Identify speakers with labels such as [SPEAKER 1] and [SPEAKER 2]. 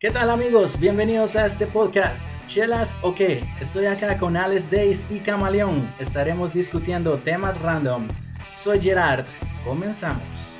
[SPEAKER 1] ¿Qué tal amigos? Bienvenidos a este podcast. ¿Chelas o qué? Estoy acá con Alex Days y Camaleón. Estaremos discutiendo temas random. Soy Gerard. Comenzamos.